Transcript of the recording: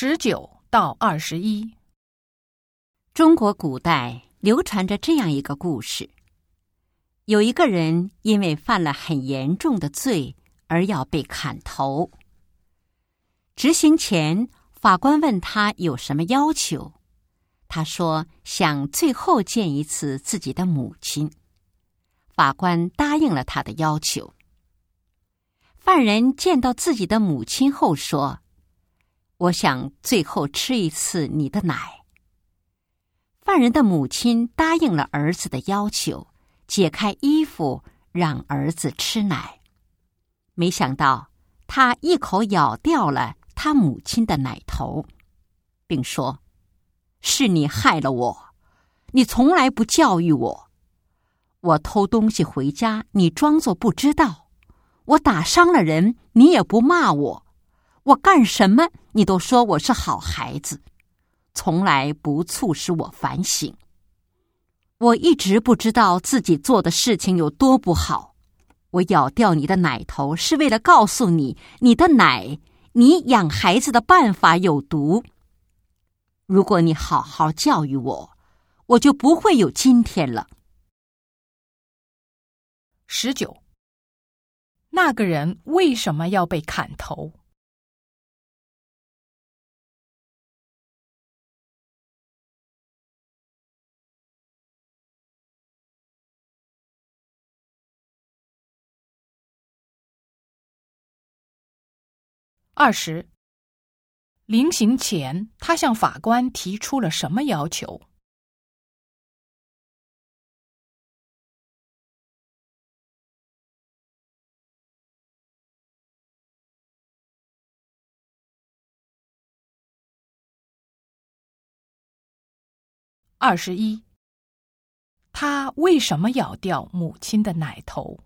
十九到二十一，中国古代流传着这样一个故事：有一个人因为犯了很严重的罪而要被砍头。执行前，法官问他有什么要求，他说想最后见一次自己的母亲。法官答应了他的要求。犯人见到自己的母亲后说。我想最后吃一次你的奶。犯人的母亲答应了儿子的要求，解开衣服让儿子吃奶。没想到他一口咬掉了他母亲的奶头，并说：“是你害了我，你从来不教育我。我偷东西回家，你装作不知道；我打伤了人，你也不骂我。”我干什么，你都说我是好孩子，从来不促使我反省。我一直不知道自己做的事情有多不好。我咬掉你的奶头，是为了告诉你，你的奶，你养孩子的办法有毒。如果你好好教育我，我就不会有今天了。十九，那个人为什么要被砍头？二十，临行前，他向法官提出了什么要求？二十一，他为什么咬掉母亲的奶头？